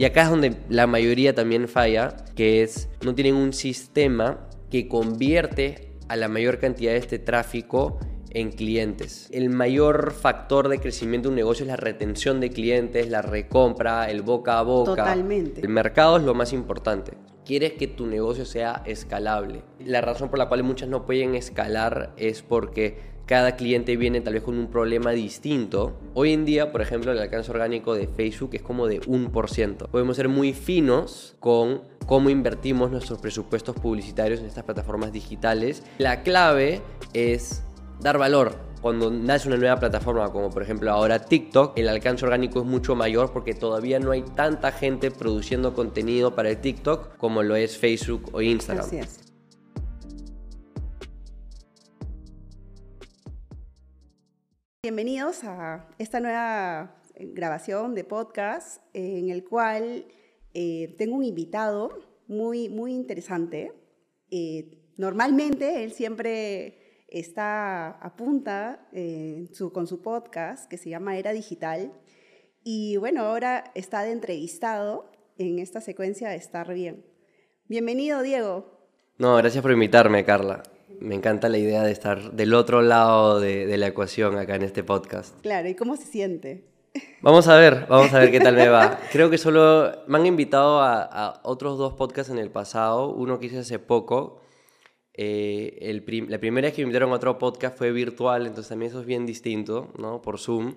Y acá es donde la mayoría también falla, que es no tienen un sistema que convierte a la mayor cantidad de este tráfico en clientes. El mayor factor de crecimiento de un negocio es la retención de clientes, la recompra, el boca a boca. Totalmente. El mercado es lo más importante. Quieres que tu negocio sea escalable. La razón por la cual muchas no pueden escalar es porque cada cliente viene tal vez con un problema distinto. Hoy en día, por ejemplo, el alcance orgánico de Facebook es como de 1%. Podemos ser muy finos con cómo invertimos nuestros presupuestos publicitarios en estas plataformas digitales. La clave es dar valor. Cuando nace una nueva plataforma como por ejemplo ahora TikTok, el alcance orgánico es mucho mayor porque todavía no hay tanta gente produciendo contenido para TikTok como lo es Facebook o Instagram. Así es. Bienvenidos a esta nueva eh, grabación de podcast en el cual eh, tengo un invitado muy, muy interesante. Eh, normalmente él siempre está a punta eh, con su podcast que se llama Era Digital y bueno, ahora está de entrevistado en esta secuencia de Estar Bien. Bienvenido, Diego. No, gracias por invitarme, Carla. Me encanta la idea de estar del otro lado de, de la ecuación acá en este podcast. Claro, ¿y cómo se siente? Vamos a ver, vamos a ver qué tal me va. Creo que solo me han invitado a, a otros dos podcasts en el pasado, uno que hice hace poco. Eh, el prim- la primera vez que me invitaron a otro podcast fue virtual, entonces también eso es bien distinto, ¿no? Por Zoom.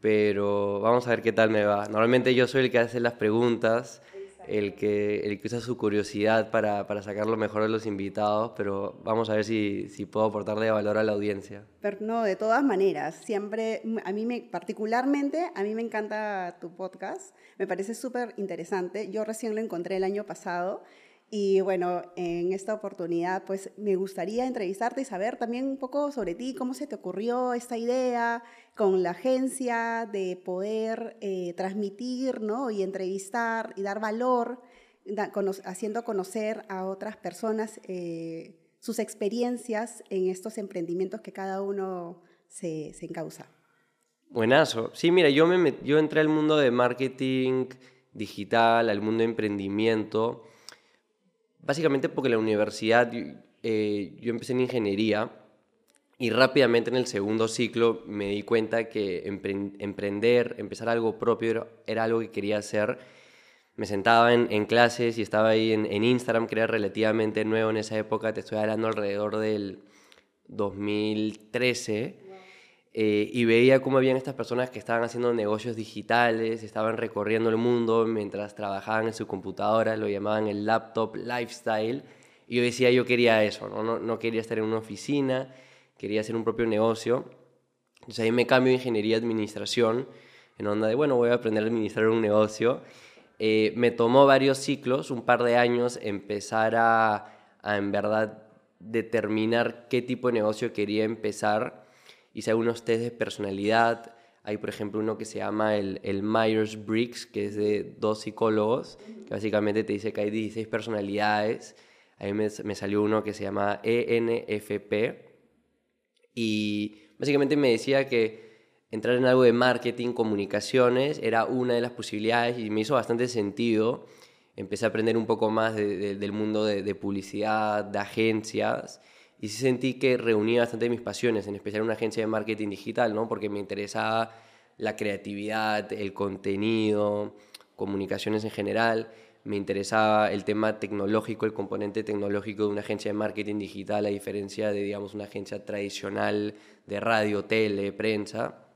Pero vamos a ver qué tal me va. Normalmente yo soy el que hace las preguntas, el que, el que usa su curiosidad para, para sacar lo mejor de los invitados, pero vamos a ver si, si puedo aportarle valor a la audiencia. Pero no, de todas maneras, siempre, a mí me, particularmente, a mí me encanta tu podcast, me parece súper interesante. Yo recién lo encontré el año pasado y bueno, en esta oportunidad, pues me gustaría entrevistarte y saber también un poco sobre ti, cómo se te ocurrió esta idea con la agencia de poder eh, transmitir, ¿no? Y entrevistar y dar valor, haciendo conocer a otras personas. eh, sus experiencias en estos emprendimientos que cada uno se, encausa. Buenazo. Sí, mira, yo, me yo entré al mundo de marketing digital, al mundo de emprendimiento, básicamente porque la universidad, eh, yo empecé en ingeniería y rápidamente en el segundo ciclo me di cuenta que empre- emprender, empezar algo propio era, era algo que quería hacer. Me sentaba en, en clases y estaba ahí en, en Instagram, que era relativamente nuevo en esa época, te estoy hablando alrededor del 2013. Eh, y veía cómo habían estas personas que estaban haciendo negocios digitales, estaban recorriendo el mundo mientras trabajaban en su computadora, lo llamaban el laptop lifestyle. Y yo decía, yo quería eso, ¿no? No, no quería estar en una oficina, quería hacer un propio negocio. Entonces ahí me cambio a ingeniería y administración, en onda de, bueno, voy a aprender a administrar un negocio. Eh, me tomó varios ciclos, un par de años, empezar a, a en verdad determinar qué tipo de negocio quería empezar hice algunos test de personalidad. Hay, por ejemplo, uno que se llama el, el Myers-Briggs, que es de dos psicólogos, que básicamente te dice que hay 16 personalidades. A mí me, me salió uno que se llama ENFP. Y básicamente me decía que entrar en algo de marketing, comunicaciones, era una de las posibilidades y me hizo bastante sentido. Empecé a aprender un poco más de- de- del mundo de, de publicidad, de agencias y sí sentí que reunía bastante mis pasiones, en especial una agencia de marketing digital, ¿no? Porque me interesaba la creatividad, el contenido, comunicaciones en general, me interesaba el tema tecnológico, el componente tecnológico de una agencia de marketing digital, a diferencia de, digamos, una agencia tradicional de radio, tele, prensa.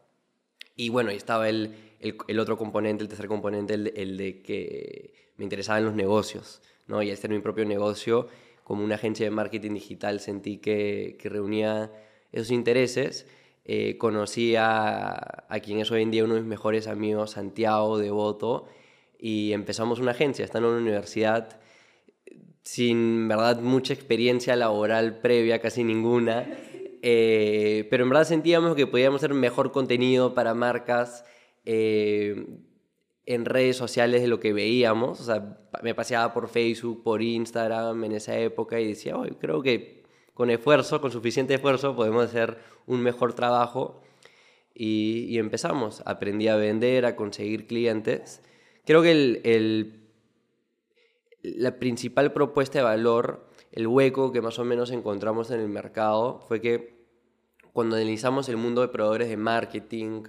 Y bueno, ahí estaba el, el, otro componente, el tercer componente, el, el de que me interesaban los negocios, ¿no? Y este era mi propio negocio, como una agencia de marketing digital sentí que, que reunía esos intereses. Eh, conocí a, a quien es hoy en día uno de mis mejores amigos, Santiago Devoto, y empezamos una agencia, está en una universidad sin verdad mucha experiencia laboral previa, casi ninguna, eh, pero en verdad sentíamos que podíamos hacer mejor contenido para marcas eh, en redes sociales de lo que veíamos. O sea, me paseaba por Facebook, por Instagram en esa época y decía, "Oye, creo que con esfuerzo, con suficiente esfuerzo, podemos hacer un mejor trabajo. Y, y empezamos. Aprendí a vender, a conseguir clientes creo que el, el, la principal propuesta de valor, el hueco que más o menos encontramos en el mercado, fue que cuando analizamos el mundo de proveedores de marketing,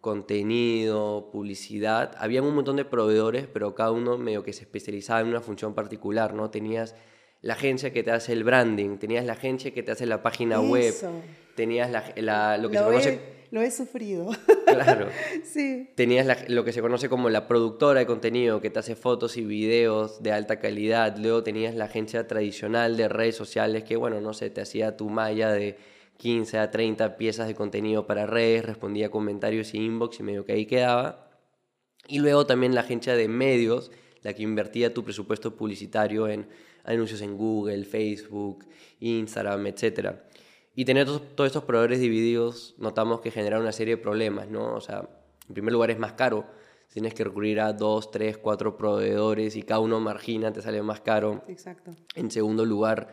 contenido, publicidad, había un montón de proveedores, pero cada uno medio que se especializaba en una función particular, ¿no? Tenías la agencia que te hace el branding, tenías la agencia que te hace la página web, tenías la, lo que se conoce... lo he sufrido. Claro. sí. Tenías lo que se conoce como la productora de contenido que te hace fotos y videos de alta calidad. Luego tenías la agencia tradicional de redes sociales que, bueno, no sé, te hacía tu malla de 15 a 30 piezas de contenido para redes, respondía comentarios y inbox y medio que ahí quedaba. Y luego también la agencia de medios, la que invertía tu presupuesto publicitario en anuncios en Google, Facebook, Instagram, etc. Y tener todos, estos proveedores divididos, notamos que genera una serie de problemas, ¿no? O sea, en primer lugar es más caro, tienes que recurrir a dos, tres, cuatro proveedores y cada uno margina, te sale más caro. Exacto. En segundo lugar,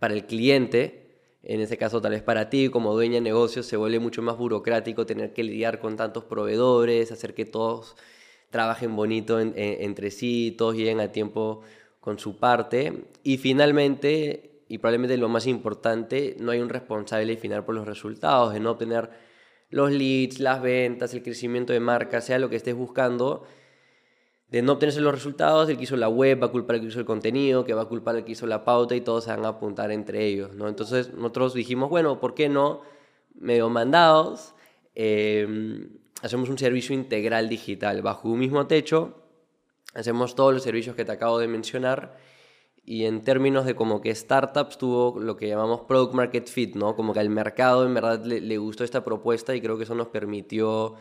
para el cliente, en ese caso tal vez para ti como dueña de negocios se vuelve mucho más burocrático tener que lidiar con tantos proveedores, hacer que todos trabajen bonito entre sí, todos lleguen a tiempo con su parte. Y finalmente, y probablemente lo más importante, no hay un responsable final por los resultados, de no obtener los leads, las ventas, el crecimiento de marca, sea lo que estés buscando de no obtenerse los resultados, el que hizo la web va a culpar al que hizo el contenido, que va a culpar al que hizo la pauta y todos se van a apuntar entre ellos, ¿no? Entonces nosotros dijimos, bueno, ¿por qué no? Medio mandados, em, hacemos un servicio integral digital bajo un mismo techo, hacemos todos los servicios que te acabo de mencionar y en términos de como que startups tuvo lo que llamamos product market fit, ¿no? Como que al mercado en verdad le, le gustó esta propuesta y creo que eso nos permitió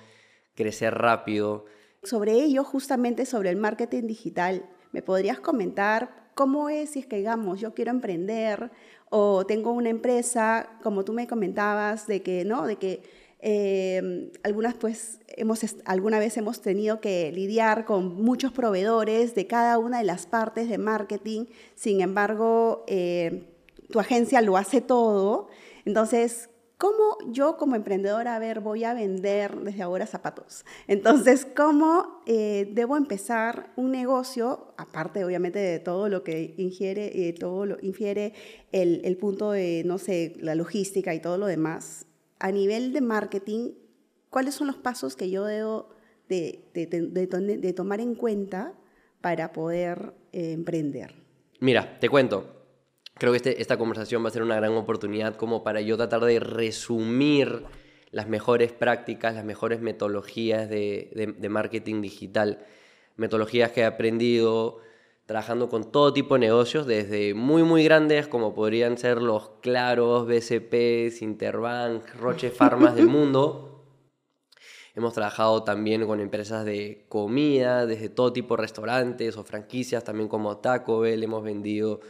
crecer rápido sobre ello, justamente sobre el marketing digital, ¿me podrías comentar cómo es si es que, digamos, yo quiero emprender o tengo una empresa, como tú me comentabas, de que, ¿no? De que eh, algunas, pues, hemos, alguna vez hemos tenido que lidiar con muchos proveedores de cada una de las partes de marketing, sin embargo, eh, tu agencia lo hace todo. Entonces, ¿Cómo yo como emprendedora, a ver, voy a vender desde ahora zapatos? Entonces, ¿cómo eh, debo empezar un negocio, aparte obviamente de todo lo que ingiere, eh, todo lo infiere el, el, punto de, no sé, la logística y todo lo demás? A nivel de marketing, ¿cuáles son los pasos que yo debo de, tomar en cuenta para poder eh, emprender? Mira, te cuento creo que este, esta conversación va a ser una gran oportunidad como para yo tratar de resumir las mejores prácticas, las mejores metodologías de, marketing digital, metodologías que he aprendido trabajando con todo tipo de negocios, desde muy, muy grandes como podrían ser los Claros, BCPs, Interbank, Roche Farmas del mundo. Hemos trabajado también con empresas de comida, desde todo tipo de restaurantes o franquicias, también como Taco Bell, hemos vendido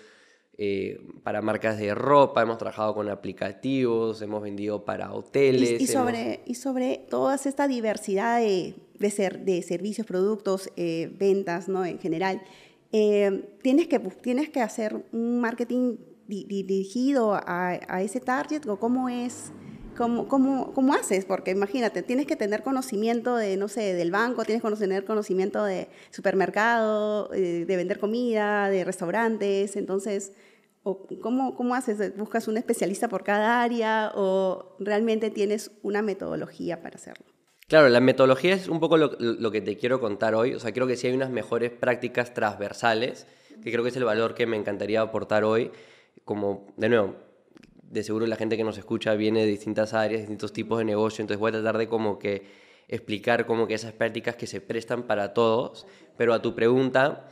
eh, para marcas de ropa, hemos trabajado con aplicativos, hemos vendido para hoteles. Y, sobre, y sobre toda esta diversidad de, de, ser, de servicios, productos, eh, ventas, ¿no? En general, eh, tienes, que, tienes que hacer un marketing dirigido a, ese target o cómo es... ¿Cómo, cómo, cómo haces? Porque imagínate, tienes que tener conocimiento de, no sé, del banco, tienes que tener conocimiento de supermercado, de vender comida, de restaurantes, entonces, ¿O cómo, cómo haces? ¿Buscas un especialista por cada área o realmente tienes una metodología para hacerlo? Claro, la metodología es un poco lo, que te quiero contar hoy. O sea, creo que sí hay unas mejores prácticas transversales, que creo que es el valor que me encantaría aportar hoy. Como, de nuevo, de seguro la gente que nos escucha viene de distintas áreas, distintos tipos de negocio, entonces voy a tratar de como que explicar como que esas prácticas que se prestan para todos. Pero a tu pregunta,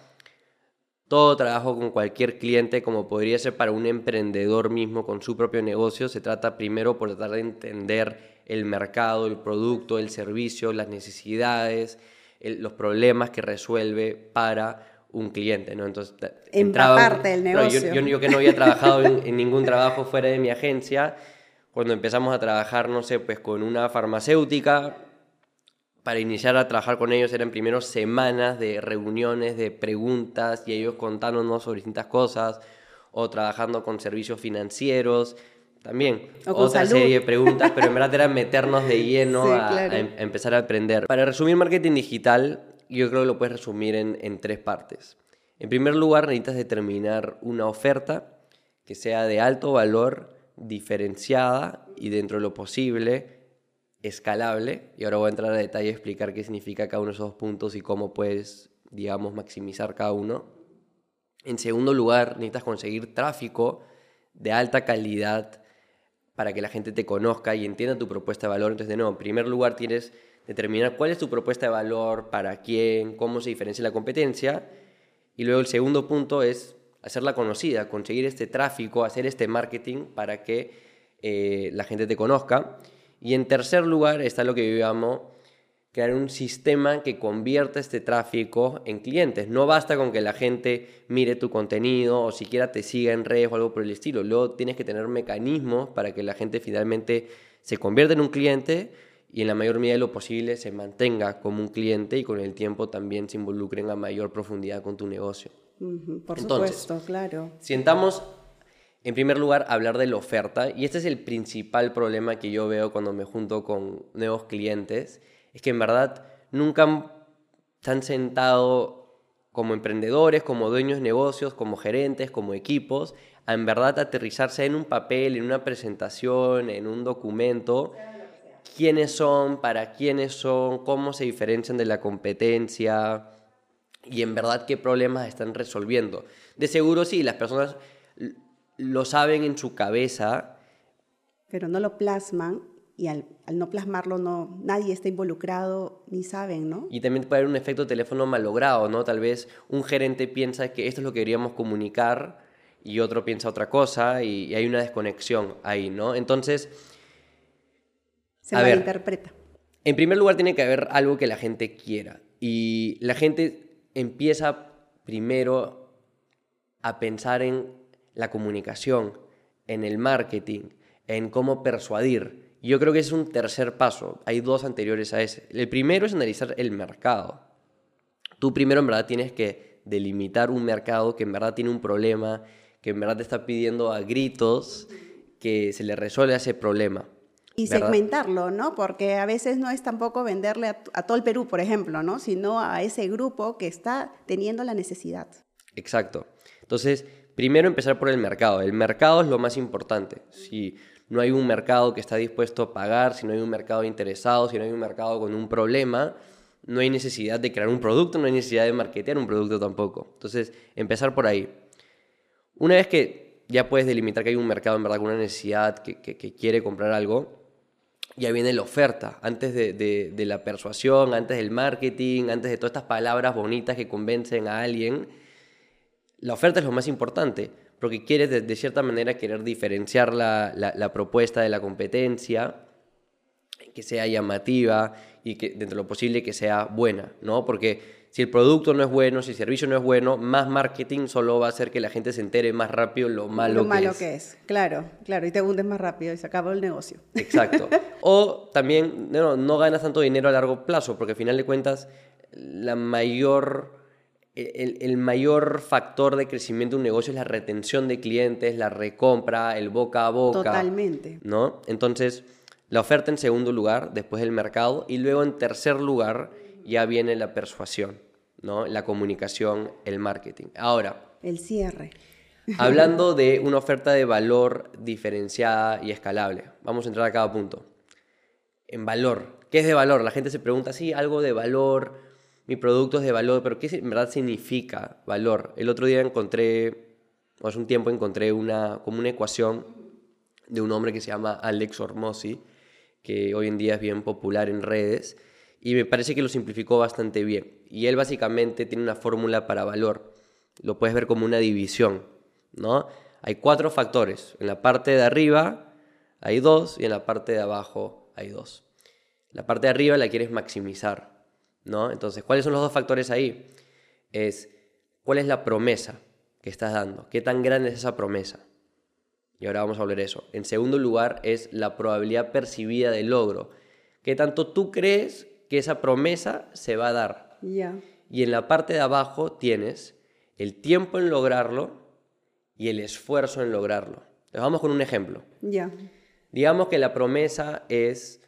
todo trabajo con cualquier cliente, como podría ser para un emprendedor mismo con su propio negocio, se trata primero por tratar de entender el mercado, el producto, el servicio, las necesidades, los problemas que resuelve para un cliente, ¿no? Entonces, entraba, parte del negocio. Yo, yo, que no había trabajado en, en, ningún trabajo fuera de mi agencia, cuando empezamos a trabajar, no sé, pues con una farmacéutica, para iniciar a trabajar con ellos eran primero semanas de reuniones, de preguntas y ellos contándonos sobre distintas cosas, o trabajando con servicios financieros, también otra serie de preguntas, pero en verdad era meternos de lleno a, em, a, empezar a aprender. Para resumir marketing digital, yo creo que lo puedes resumir en, en tres partes. En primer lugar, necesitas determinar una oferta que sea de alto valor, diferenciada y dentro de lo posible escalable. Y ahora voy a entrar a detalle y explicar qué significa cada uno de esos puntos y cómo puedes, digamos, maximizar cada uno. En segundo lugar, necesitas conseguir tráfico de alta calidad para que la gente te conozca y entienda tu propuesta de valor. Entonces, de nuevo, en primer lugar tienes determinar cuál es tu propuesta de valor, para quién, cómo se diferencia la competencia. Y luego el segundo punto es hacerla conocida, conseguir este tráfico, hacer este marketing para que eh, la gente te conozca. Y en tercer lugar está lo que yo crear un sistema que convierta este tráfico en clientes. No basta con que la gente mire tu contenido o siquiera te siga en redes o algo por el estilo. Luego tienes que tener mecanismos para que la gente finalmente se convierta en un cliente y en la mayor medida de lo posible se mantenga como un cliente y con el tiempo también se involucren a mayor profundidad con tu negocio. por supuesto, claro. Sientamos en primer lugar, hablar de la oferta, y este es el principal problema que yo veo cuando me junto con nuevos clientes, es que en verdad nunca se han sentado como emprendedores, como dueños de negocios, como gerentes, como equipos, a en verdad aterrizarse en un papel, en una presentación, en un documento, quiénes son, para quiénes son, cómo se diferencian de la competencia y en verdad qué problemas están resolviendo. De seguro sí, las personas lo saben en su cabeza. Pero no lo plasman y al, no plasmarlo no, nadie está involucrado ni saben, ¿no? Y también puede haber un efecto teléfono malogrado, ¿no? Tal vez un gerente piensa que esto es lo que deberíamos comunicar y otro piensa otra cosa y, hay una desconexión ahí, ¿no? Entonces... Se malinterpreta. en primer lugar tiene que haber algo que la gente quiera y la gente empieza primero a pensar en la comunicación, en el marketing, en cómo persuadir yo creo que es un tercer paso. Hay dos anteriores a ese. El primero es analizar el mercado. Tú primero en verdad tienes que delimitar un mercado que en verdad tiene un problema, que en verdad te está pidiendo a gritos que se le resuelva ese problema. Y segmentarlo, ¿no? Porque a veces no es tampoco venderle a, a, todo el Perú, por ejemplo, ¿no? Sino a ese grupo que está teniendo la necesidad. Exacto. Entonces, primero empezar por el mercado. El mercado es lo más importante. Si no hay un mercado que está dispuesto a pagar, si no hay un mercado interesado, si no hay un mercado con un problema, no hay necesidad de crear un producto, no hay necesidad de marketear un producto tampoco. Entonces, empezar por ahí. Una vez que ya puedes delimitar que hay un mercado en verdad con una necesidad que, quiere comprar algo, ya viene la oferta, antes de, de, la persuasión, antes del marketing, antes de todas estas palabras bonitas que convencen a alguien, la oferta es lo más importante porque quieres de, cierta manera querer diferenciar la, la, propuesta de la competencia, que sea llamativa y que dentro de lo posible que sea buena, ¿no? Porque si el producto no es bueno, si el servicio no es bueno, más marketing solo va a hacer que la gente se entere más rápido lo malo, lo malo que es. Claro, claro, y te hundes más rápido y se acaba el negocio. Exacto. O también no, no ganas tanto dinero a largo plazo, porque al final de cuentas la mayor el, mayor factor de crecimiento de un negocio es la retención de clientes, la recompra, el boca a boca. Totalmente. ¿No? Entonces, la oferta en segundo lugar, después el mercado, y luego en tercer lugar ya viene la persuasión, ¿no? La comunicación, el marketing. Ahora. El cierre. Hablando de una oferta de valor diferenciada y escalable. Vamos a entrar a cada punto. En valor. ¿Qué es de valor? La gente se pregunta, sí, algo de valor mi producto es de valor, pero ¿qué en verdad significa valor? El otro día encontré, o hace un tiempo encontré una, como una ecuación de un hombre que se llama Alex Ormosi, que hoy en día es bien popular en redes, y me parece que lo simplificó bastante bien. Y él básicamente tiene una fórmula para valor. Lo puedes ver como una división, ¿no? Hay cuatro factores. En la parte de arriba hay dos y en la parte de abajo hay dos. La parte de arriba la quieres maximizar. ¿No? Entonces, ¿cuáles son los dos factores ahí? Es, ¿cuál es la promesa que estás dando? ¿Qué tan grande es esa promesa? Y ahora vamos a hablar de eso. En segundo lugar, es la probabilidad percibida de logro. ¿Qué tanto tú crees que esa promesa se va a dar? Y en la parte de abajo tienes el tiempo en lograrlo y el esfuerzo en lograrlo. Les vamos con un ejemplo. Ya. Digamos que la promesa es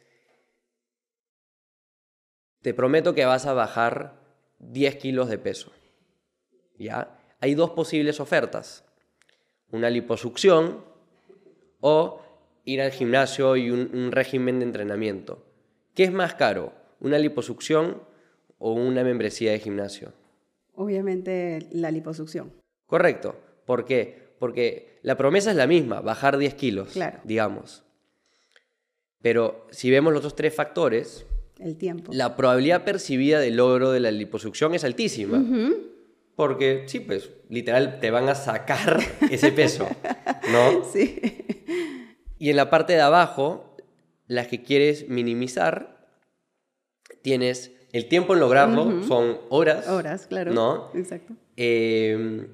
te prometo que vas a bajar 10 kilos de peso. ¿Ya? Hay dos posibles ofertas. Una liposucción o ir al gimnasio y un, un régimen de entrenamiento. ¿Qué es más caro? ¿Una liposucción o una membresía de gimnasio? Obviamente la liposucción. Correcto. ¿Por qué? Porque la promesa es la misma, bajar 10 kilos, Claro. digamos. Pero si vemos los otros tres factores, El tiempo. la probabilidad percibida del logro de la liposucción es altísima. Porque, sí, pues, literal, te van a sacar ese peso, ¿no? Sí. Y en la parte de abajo, las que quieres minimizar, tienes el tiempo en lograrlo, son horas. Horas, claro. ¿No? Exacto. Eh,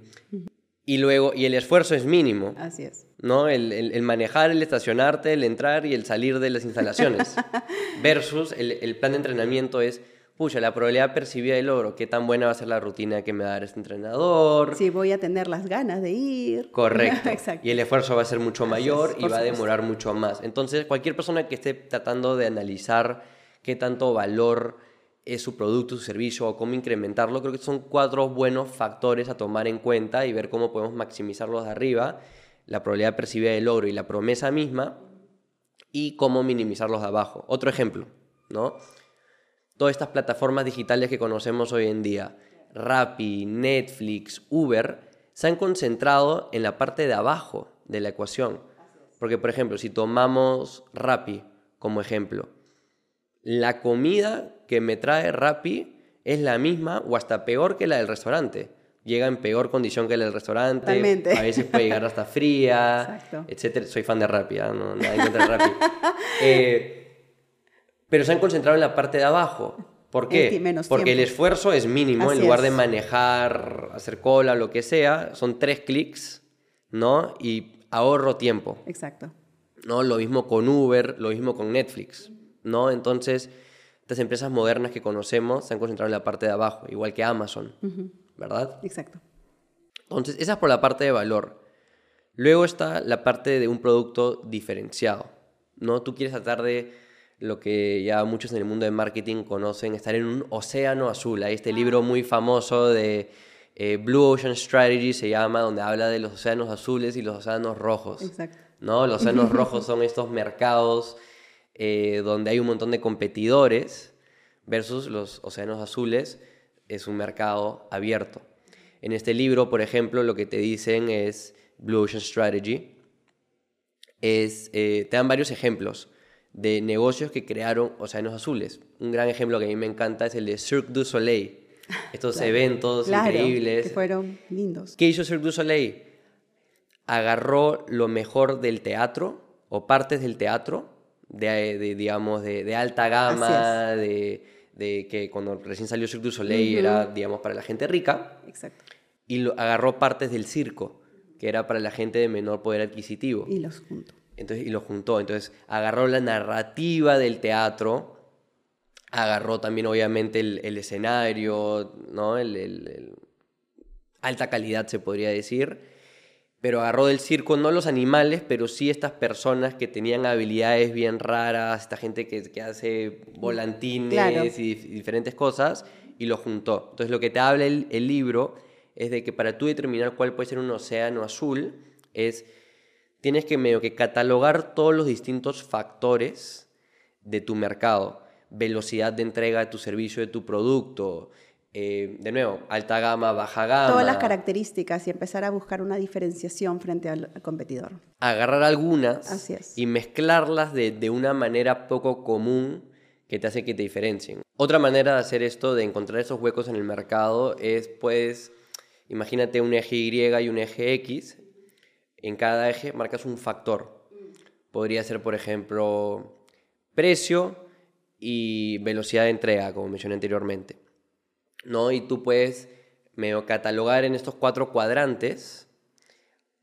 y luego, y el esfuerzo es mínimo, Así es. ¿No? El, el- el manejar, el estacionarte, el entrar y el salir de las instalaciones. Versus el, el plan de entrenamiento es, pucha, la probabilidad percibida de logro, qué tan buena va a ser la rutina que me va a dar este entrenador. Sí, voy a tener las ganas de ir. Correcto. Exacto. Y el esfuerzo va a ser mucho mayor y va a demorar mucho más. Entonces, cualquier persona que esté tratando de analizar qué tanto valor es su producto, su servicio o cómo incrementarlo, creo que son cuatro buenos factores a tomar en cuenta y ver cómo podemos maximizarlos de arriba, la probabilidad percibida de logro y la promesa misma, y cómo minimizarlos de abajo. Otro ejemplo, ¿no? Todas estas plataformas digitales que conocemos hoy en día, Rappi, Netflix, Uber, se han concentrado en la parte de abajo de la ecuación. Porque, por ejemplo, si tomamos Rappi como ejemplo, la comida que me trae Rappi es la misma o hasta peor que la del restaurante. Llega en peor condición que la del restaurante. Totalmente. A veces puede llegar hasta fría, etcétera. Soy fan de Rappi, ¿ah? no, nada contra de Rappi. Eh, pero se han concentrado en la parte de abajo. ¿Por El qué? menos Porque el tiempo. esfuerzo es mínimo. Así en lugar de es. manejar, hacer cola, lo que sea, son tres clics, ¿no? Y ahorro tiempo. Exacto. ¿no? Lo mismo con Uber, lo mismo con Netflix, ¿no? Entonces, estas empresas modernas que conocemos se han concentrado en la parte de abajo, igual que Amazon, ¿verdad? Exacto. Entonces, esa es por la parte de valor. Luego está la parte de un producto diferenciado, ¿no? Tú quieres tratar de lo que ya muchos en el mundo de marketing conocen, estar en un océano azul. Hay este libro muy famoso de eh, Blue Ocean Strategy, se llama, donde habla de los océanos azules y los océanos rojos. Exacto. ¿no? Los océanos rojos son estos mercados eh, donde hay un montón de competidores versus los océanos azules es un mercado abierto. En este libro, por ejemplo, lo que te dicen es Blue Ocean Strategy. Es, eh, te dan varios ejemplos de negocios que crearon océanos azules. Un gran ejemplo que a mí me encanta es el de Cirque du Soleil. Estos Claro. eventos Claro, increíbles. Que fueron lindos. ¿Qué hizo Cirque du Soleil? Agarró lo mejor del teatro o partes del teatro, de, de, digamos, de, de alta gama, de, de que cuando recién salió Cirque du Soleil era, digamos, para la gente rica, Exacto. y lo, agarró partes del circo, que era para la gente de menor poder adquisitivo. Y los junto. Entonces, y lo juntó. Entonces, agarró la narrativa del teatro, agarró también, obviamente, el, el escenario, ¿no? El- el- alta calidad, se podría decir. Pero agarró del circo no los animales, pero sí estas personas que tenían habilidades bien raras, esta gente que, que hace volantines Claro. y dif- diferentes cosas, y lo juntó. Entonces, lo que te habla el, el libro es de que para tú determinar cuál puede ser un océano azul, es tienes que medio que catalogar todos los distintos factores de tu mercado. Velocidad de entrega de tu servicio, de tu producto. Eh, de nuevo, alta gama, baja gama. Todas las características y empezar a buscar una diferenciación frente al, al competidor. Agarrar algunas Así es. y mezclarlas de, de una manera poco común que te hace que te diferencien. Otra manera de hacer esto, de encontrar esos huecos en el mercado, es pues, imagínate un eje Y y un eje X. En cada eje marcas un factor. Podría ser, por ejemplo, precio y velocidad de entrega, como mencioné anteriormente. ¿No? Y tú puedes medio catalogar en estos cuatro cuadrantes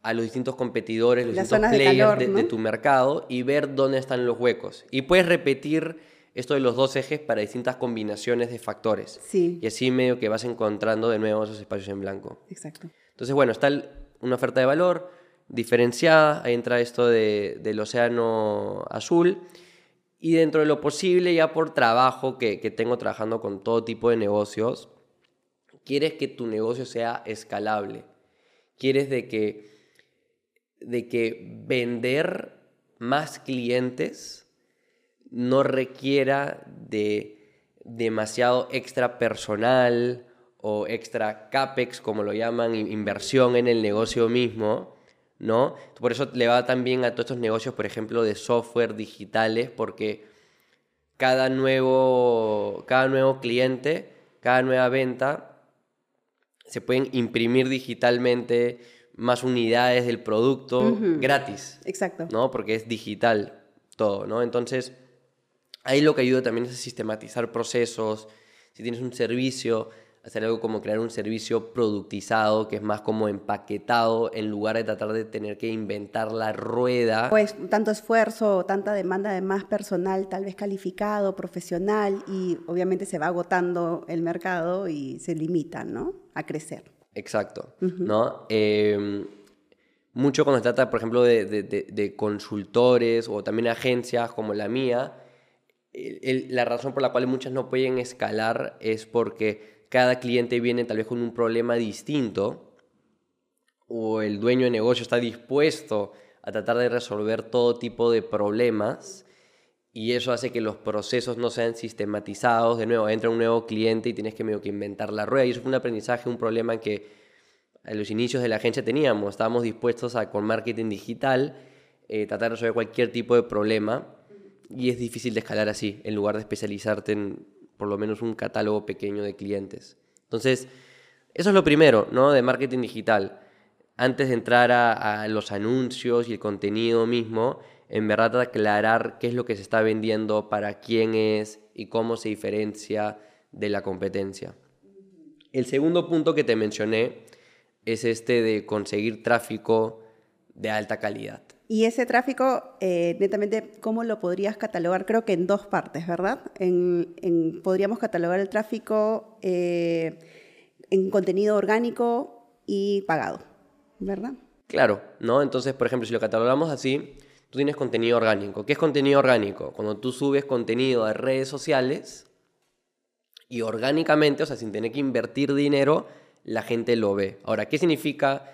a los distintos competidores, los Las distintos de players de, tu mercado y ver dónde están los huecos. Y puedes repetir esto de los dos ejes para distintas combinaciones de factores. Sí, Y así medio que vas encontrando de nuevo esos espacios en blanco. exacto. Entonces, bueno, está el- una oferta de valor diferenciada, ahí entra esto de- del océano azul, y dentro de lo posible, ya por trabajo que, que tengo trabajando con todo tipo de negocios, quieres que tu negocio sea escalable. Quieres de que, de que vender más clientes no requiera de demasiado extra personal o extra capex, como lo llaman, inversión en el negocio mismo, ¿no? Por eso le va también a todos estos negocios, por ejemplo, de software digitales, porque cada nuevo, cada nuevo cliente, cada nueva venta, se pueden imprimir digitalmente más unidades del producto gratis. Exacto. ¿No? Porque es digital todo, ¿no? Entonces, ahí lo que ayuda también es a sistematizar procesos. Si tienes un servicio, hacer algo como crear un servicio productizado, que es más como empaquetado, en lugar de tratar de tener que inventar la rueda. Pues tanto esfuerzo, tanta demanda de más personal, tal vez calificado, profesional, y obviamente se va agotando el mercado y se limita, ¿no? A crecer. Exacto, ¿no? Em, mucho cuando se trata, por ejemplo, de, consultores o también agencias como la mía, la razón por la cual muchas no pueden escalar es porque cada cliente viene tal vez con un problema distinto o el dueño de negocio está dispuesto a tratar de resolver todo tipo de problemas y eso hace que los procesos no sean sistematizados. De nuevo, entra un nuevo cliente y tienes que medio que inventar la rueda y eso fue un aprendizaje, un problema que a los inicios de la agencia teníamos. Estábamos dispuestos a con marketing digital eh, tratar de resolver cualquier tipo de problema y es difícil de escalar así en lugar de especializarte en por lo menos un catálogo pequeño de clientes. Entonces, eso es lo primero, ¿no? De marketing digital. Antes de entrar a, los anuncios y el contenido mismo, en verdad aclarar qué es lo que se está vendiendo, para quién es y cómo se diferencia de la competencia. El segundo punto que te mencioné es este de conseguir tráfico de alta calidad. Y ese tráfico, eh, netamente, ¿cómo lo podrías catalogar? Creo que en dos partes, ¿verdad? En, podríamos catalogar el tráfico eh, en contenido orgánico y pagado, ¿verdad? Claro, ¿no? Entonces, por ejemplo, si lo catalogamos así, tú tienes contenido orgánico. ¿Qué es contenido orgánico? Cuando tú subes contenido a redes sociales y orgánicamente, o sea, sin tener que invertir dinero, la gente lo ve. Ahora, ¿qué significa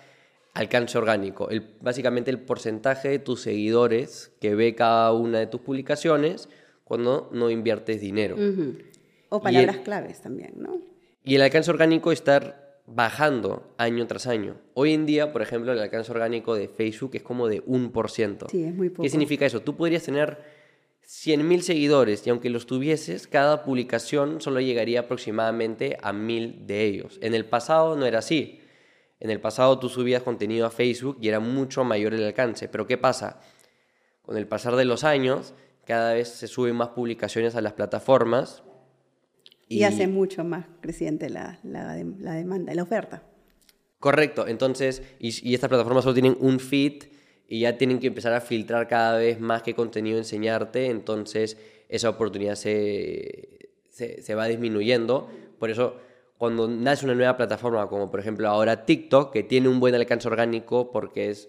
alcance orgánico. El, básicamente el porcentaje de tus seguidores que ve cada una de tus publicaciones cuando no inviertes dinero. O palabras claves también, ¿no? Y el alcance orgánico está bajando año tras año. Hoy en día, por ejemplo, el alcance orgánico de Facebook es como de 1%. Sí, es muy poco. ¿Qué significa eso? Tú podrías tener 100.000 seguidores y aunque los tuvieses, cada publicación solo llegaría aproximadamente a 1.000 de ellos. En el pasado no era así. En el pasado tú subías contenido a Facebook y era mucho mayor el alcance. Pero ¿qué pasa? Con el pasar de los años, cada vez se suben más publicaciones a las plataformas. Y, hace mucho más creciente la, la, la, demanda, la oferta. Correcto. Entonces, y, estas plataformas solo tienen un feed y ya tienen que empezar a filtrar cada vez más qué contenido enseñarte. Entonces, esa oportunidad se, se, se va disminuyendo. Por eso cuando nace una nueva plataforma, como por ejemplo ahora TikTok, que tiene un buen alcance orgánico porque es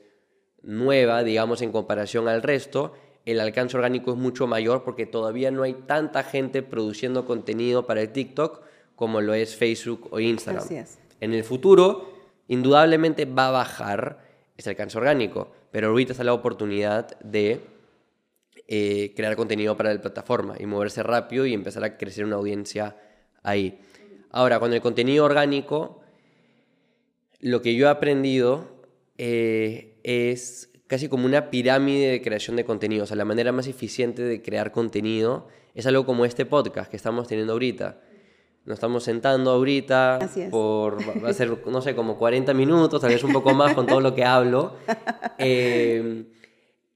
nueva, digamos, en comparación al resto, el alcance orgánico es mucho mayor porque todavía no hay tanta gente produciendo contenido para el TikTok como lo es Facebook o Instagram. En el futuro, indudablemente va a bajar ese alcance orgánico, pero ahorita está la oportunidad de eh, crear contenido para la plataforma y moverse rápido y empezar a crecer una audiencia ahí. Ahora, con el contenido orgánico, lo que yo he aprendido eh, es casi como una pirámide de creación de contenido. O sea, la manera más eficiente de crear contenido es algo como este podcast que estamos teniendo ahorita. Nos estamos sentando ahorita por, va a ser, no sé, como 40 minutos, tal vez un poco más con todo lo que hablo. Eh,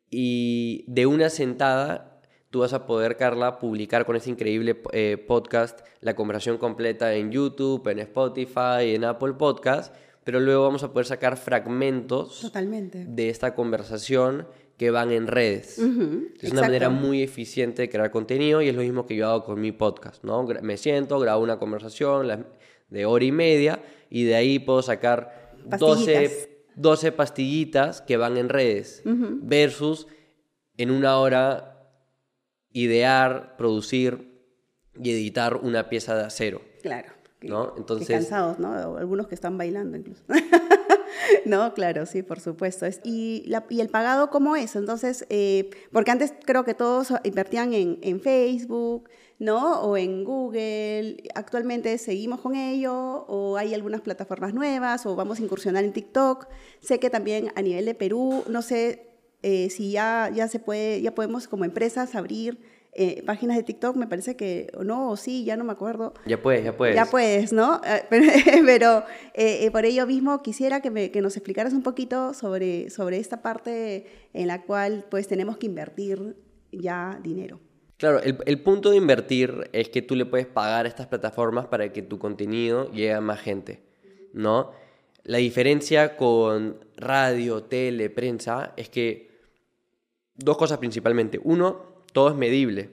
y de una sentada tú vas a poder, Carla, publicar con este increíble eh, podcast la conversación completa en YouTube, en Spotify, en Apple Podcast, pero luego vamos a poder sacar fragmentos Totalmente. de esta conversación que van en redes. Es una manera muy eficiente de crear contenido y es lo mismo que yo hago con mi podcast, ¿no? Me siento, grabo una conversación de hora y media y de ahí puedo sacar 12, 12 pastillitas que van en redes versus en una hora idear, producir y editar una pieza de acero. Claro. ¿no? Entonces... cansados, ¿no? algunos que están bailando incluso. no, claro, sí, por supuesto. Y, la, y el pagado, ¿cómo es? Entonces, eh, porque antes creo que todos invertían en, en, Facebook, ¿no? O en Google. Actualmente seguimos con ello, o hay algunas plataformas nuevas, o vamos a incursionar en TikTok. Sé que también a nivel de Perú, no sé eh, si ya, ya se puede, ya podemos como empresas abrir eh, páginas de TikTok, me parece que, o no, o sí, ya no me acuerdo. Ya puedes, ya puedes. Ya puedes, ¿no? Eh, pero eh, por ello mismo quisiera que, me, que, nos explicaras un poquito sobre, sobre esta parte en la cual pues tenemos que invertir ya dinero. Claro, el, el, punto de invertir es que tú le puedes pagar a estas plataformas para que tu contenido llegue a más gente, ¿no? La diferencia con radio, tele, prensa es que dos cosas principalmente. Uno, todo es medible.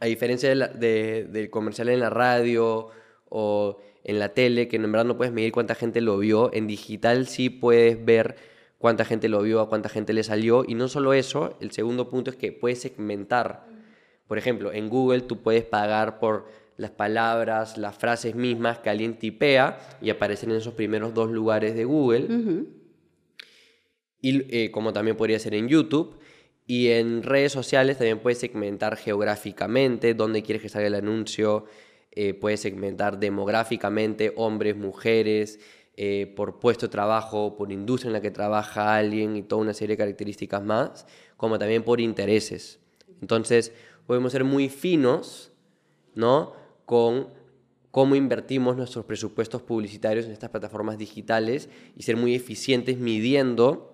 A diferencia del comercial en la radio o en la tele, que en verdad no puedes medir cuánta gente lo vio, en digital sí puedes ver cuánta gente lo vio, a cuánta gente le salió. Y no solo eso, el segundo punto es que puedes segmentar. Por ejemplo, en Google tú puedes pagar por las palabras, las frases mismas que alguien tipea y aparecen en esos primeros dos lugares de Google. Y eh, como también podría ser en YouTube. Y en redes sociales también puedes segmentar geográficamente dónde quieres que salga el anuncio. Eh, puedes segmentar demográficamente hombres, mujeres, eh, por puesto de trabajo, por industria en la que trabaja alguien y toda una serie de características más, como también por intereses. Entonces, podemos ser muy finos, ¿no? Con cómo invertimos nuestros presupuestos publicitarios en estas plataformas digitales y ser muy eficientes midiendo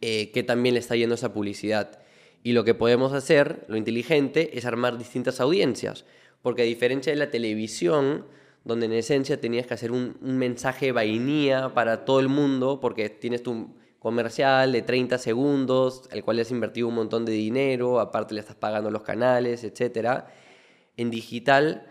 eh, que también le está yendo esa publicidad. Y lo que podemos hacer, lo inteligente, es armar distintas audiencias. Porque a diferencia de la televisión, donde en esencia tenías que hacer un, mensaje vainía para todo el mundo, porque tienes tu comercial de 30 segundos, al cual le has invertido un montón de dinero, aparte le estás pagando los canales, etc. En digital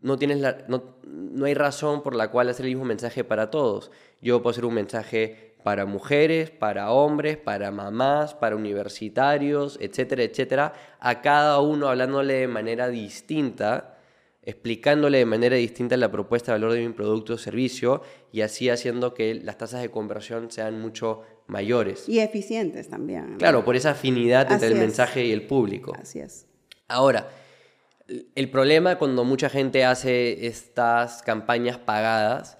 no, tienes no, no hay razón por la cual hacer el mismo mensaje para todos. Yo puedo hacer un mensaje para mujeres, para hombres, para mamás, para universitarios, etcétera, etcétera, a cada uno hablándole de manera distinta, explicándole de manera distinta la propuesta de valor de mi producto o servicio y así haciendo que las tasas de conversión sean mucho mayores. Y eficientes también. Claro, por esa afinidad entre el mensaje y el público. Así es. Ahora, el problema cuando mucha gente hace estas campañas pagadas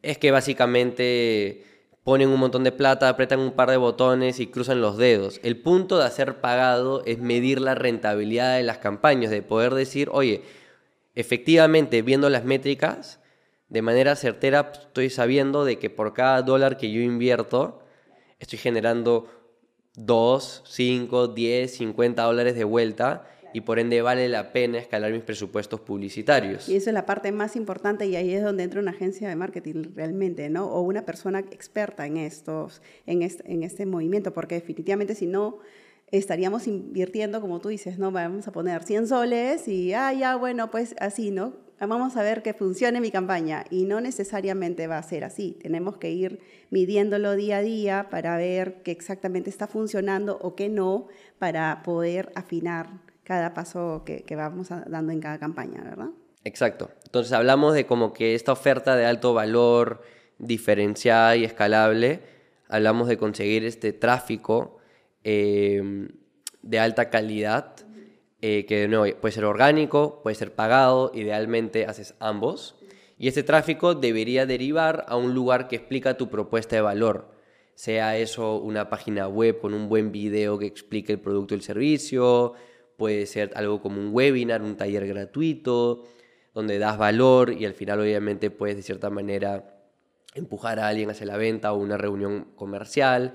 es que básicamente ponen un montón de plata, apretan un par de botones y cruzan los dedos. El punto de hacer pagado es medir la rentabilidad de las campañas, de poder decir, oye, efectivamente, viendo las métricas, de manera certera estoy sabiendo de que por cada dólar que yo invierto, estoy generando 2, 5, 10, 50 dólares de vuelta y por ende vale la pena escalar mis presupuestos publicitarios. Y eso es la parte más importante y ahí es donde entra una agencia de marketing realmente, ¿no? O una persona experta en estos, en este, en este movimiento, porque definitivamente si no estaríamos invirtiendo, como tú dices, ¿no? Vamos a poner 100 soles y, ah, ya, bueno, pues así, ¿no? Vamos a ver que funcione mi campaña y no necesariamente va a ser así. Tenemos que ir midiéndolo día a día para ver qué exactamente está funcionando o qué no, para poder afinar cada paso que, vamos dando en cada campaña, ¿verdad? Exacto. Entonces hablamos de como que esta oferta de alto valor, diferenciada y escalable, hablamos de conseguir este tráfico em, de alta calidad, eh, que de nuevo puede ser orgánico, puede ser pagado, idealmente haces ambos. Y este tráfico debería derivar a un lugar que explica tu propuesta de valor. Sea eso una página web con un buen video que explique el producto o el servicio, puede ser algo como un webinar, un taller gratuito, donde das valor y al final obviamente puedes de cierta manera empujar a alguien hacia la venta o una reunión comercial,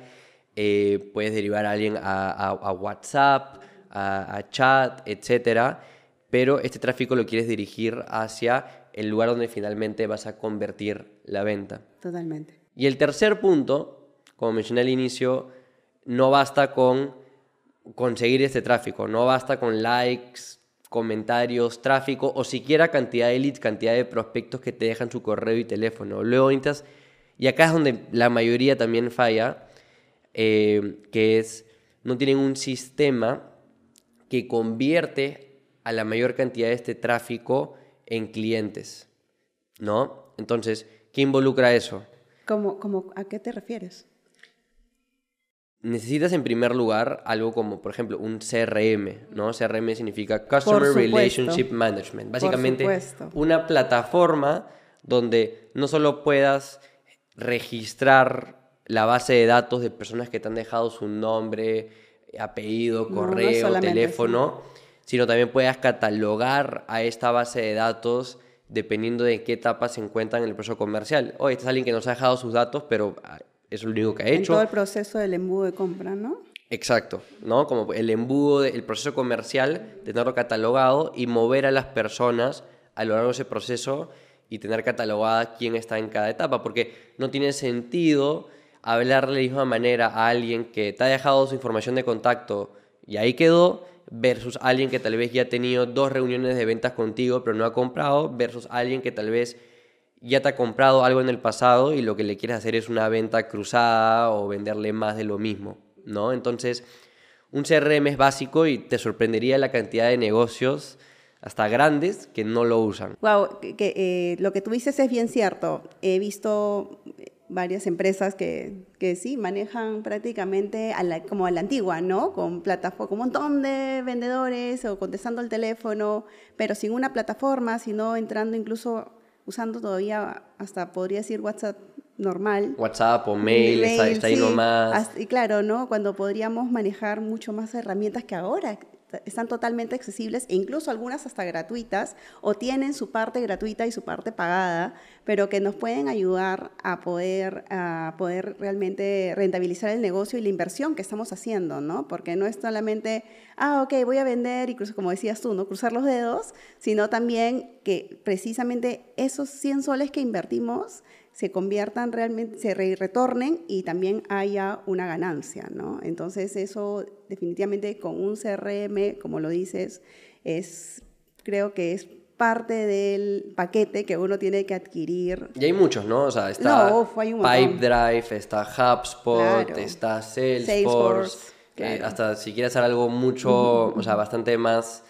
eh, puedes derivar a alguien a, WhatsApp, a, chat, etc. Pero este tráfico lo quieres dirigir hacia el lugar donde finalmente vas a convertir la venta. Totalmente. Y el tercer punto, como mencioné al inicio, no basta con conseguir este tráfico. No basta con likes, comentarios, tráfico o siquiera cantidad de leads, cantidad de prospectos que te dejan su correo y teléfono. Luego necesitas, y acá es donde la mayoría también falla, eh, que es, no tienen un sistema que convierte a la mayor cantidad de este tráfico en clientes. ¿no? Entonces, ¿qué involucra eso? ¿Cómo, cómo, ¿A qué te refieres? Necesitas en primer lugar algo como, por ejemplo, un CRM, ¿no? CRM significa Customer Relationship Management. Básicamente, una plataforma donde no solo puedas registrar la base de datos de personas que te han dejado su nombre, apellido, correo, teléfono, sino también puedas catalogar a esta base de datos dependiendo de qué etapa se encuentran en el proceso comercial. Oye, este es alguien que nos ha dejado sus datos, pero es lo único que ha hecho. En todo el proceso del embudo de compra, ¿no? Exacto, ¿no? Como el embudo, el proceso comercial, tenerlo catalogado y mover a las personas a lo largo de ese proceso y tener catalogada quién está en cada etapa, porque no tiene sentido hablarle de la misma manera a alguien que te ha dejado su información de contacto y ahí quedó, versus alguien que tal vez ya ha tenido dos reuniones de ventas contigo pero no ha comprado, versus alguien que tal vez ya te ha comprado algo en el pasado y lo que le quieres hacer es una venta cruzada o venderle más de lo mismo, ¿no? Entonces, un CRM es básico y te sorprendería la cantidad de negocios hasta grandes que no lo usan. Wow, que, eh, lo que tú dices es bien cierto. He visto varias empresas que, que sí manejan prácticamente a la, como a la antigua, ¿no? Con plataforma, con un montón de vendedores o contestando el teléfono, pero sin una plataforma, sino entrando incluso usando todavía, hasta podría decir WhatsApp normal. WhatsApp o mail, está, ahí nomás. Y claro, ¿no? Cuando podríamos manejar mucho más herramientas que ahora están totalmente accesibles e incluso algunas hasta gratuitas o tienen su parte gratuita y su parte pagada, pero que nos pueden ayudar a poder, a poder realmente rentabilizar el negocio y la inversión que estamos haciendo, ¿no? Porque no es solamente, ah, ok, voy a vender y como decías tú, ¿no? Cruzar los dedos, sino también que precisamente esos 100 soles que invertimos se conviertan realmente, se retornen y también haya una ganancia, ¿no? Entonces eso definitivamente con un CRM, como lo dices, es, creo que es parte del paquete que uno tiene que adquirir. Y hay muchos, ¿no? O sea, está Pipedrive, está HubSpot, está Salesforce, hasta si quieres hacer algo mucho, o sea, bastante más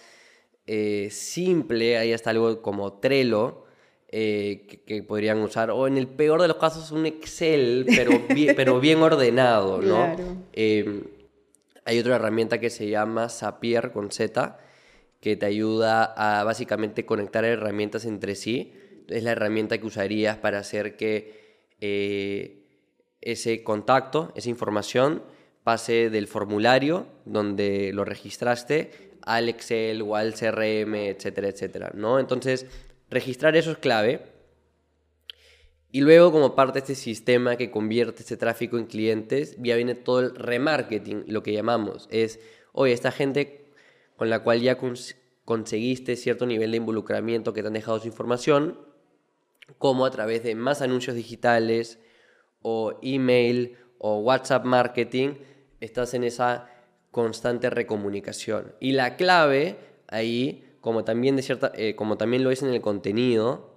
eh, simple, ahí está algo como Trello, eh, que, podrían usar, o en el peor de los casos un Excel, pero bien, pero bien ordenado, ¿no? Em, hay otra herramienta que se llama Zapier con Z, que te ayuda a básicamente conectar herramientas entre sí. Es la herramienta que usarías para hacer que eh, ese contacto, esa información, pase del formulario donde lo registraste al Excel o al CRM, etcétera, etcétera, ¿no? Entonces, Registrar eso es clave. Y luego, como parte de este sistema que convierte este tráfico en clientes, ya viene todo el remarketing, lo que llamamos. Es, oye, esta gente con la cual ya conseguiste cierto nivel de involucramiento que te han dejado su información, como a través de más anuncios digitales o email o WhatsApp marketing, estás en esa constante recomunicación. Y la clave ahí como también, de cierta, eh, como también lo es en el contenido,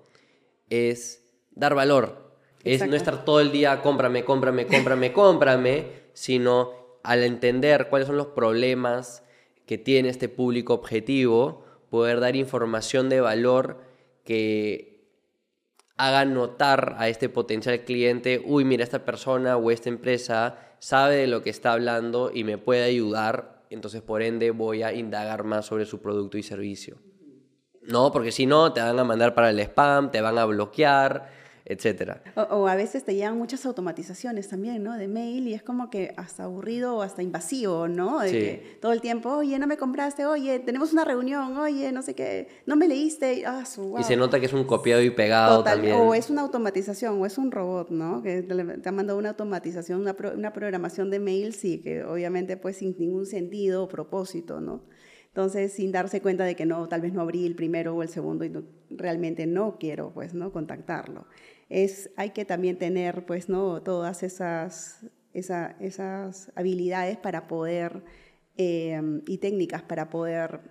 es dar valor. Es no estar todo el día, cómprame, cómprame, cómprame, cómprame, sino al entender cuáles son los problemas que tiene este público objetivo, poder dar información de valor que haga notar a este potencial cliente, uy, mira, esta persona o esta empresa sabe de lo que está hablando y me puede ayudar entonces por ende voy a indagar más sobre su producto y servicio. No, porque si no, te van a mandar para el spam, te van a bloquear, etcétera. O, a veces te llegan muchas automatizaciones también, ¿no? De mail y es como que hasta aburrido o hasta invasivo, ¿no? De que todo el tiempo, oye, no me compraste, oye, tenemos una reunión, oye, no sé qué, no me leíste. Ah, Y se nota que es un copiado y pegado también. O es una automatización, o es un robot, ¿no? Que te ha mandado una automatización, una, una programación de mail, sí, que obviamente pues sin ningún sentido o propósito, ¿no? Entonces, sin darse cuenta de que no, tal vez no abrí el primero o el segundo y realmente no quiero, pues, ¿no? Contactarlo es, hay que también tener, pues, ¿no? Todas esas, esas habilidades para poder, em, y técnicas para poder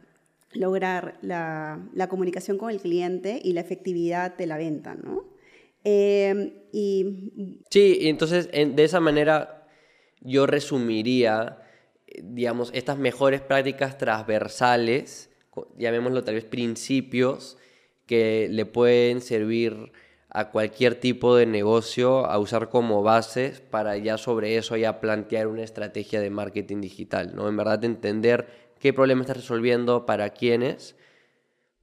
lograr la, comunicación con el cliente y la efectividad de la venta, ¿no? Em, y... Sí, entonces de esa manera yo resumiría, digamos, estas mejores prácticas transversales, llamémoslo tal vez principios, que le pueden servir a cualquier tipo de negocio a usar como base para ya sobre eso ya plantear una estrategia de marketing digital, ¿no? En verdad entender qué problema estás resolviendo, para quiénes,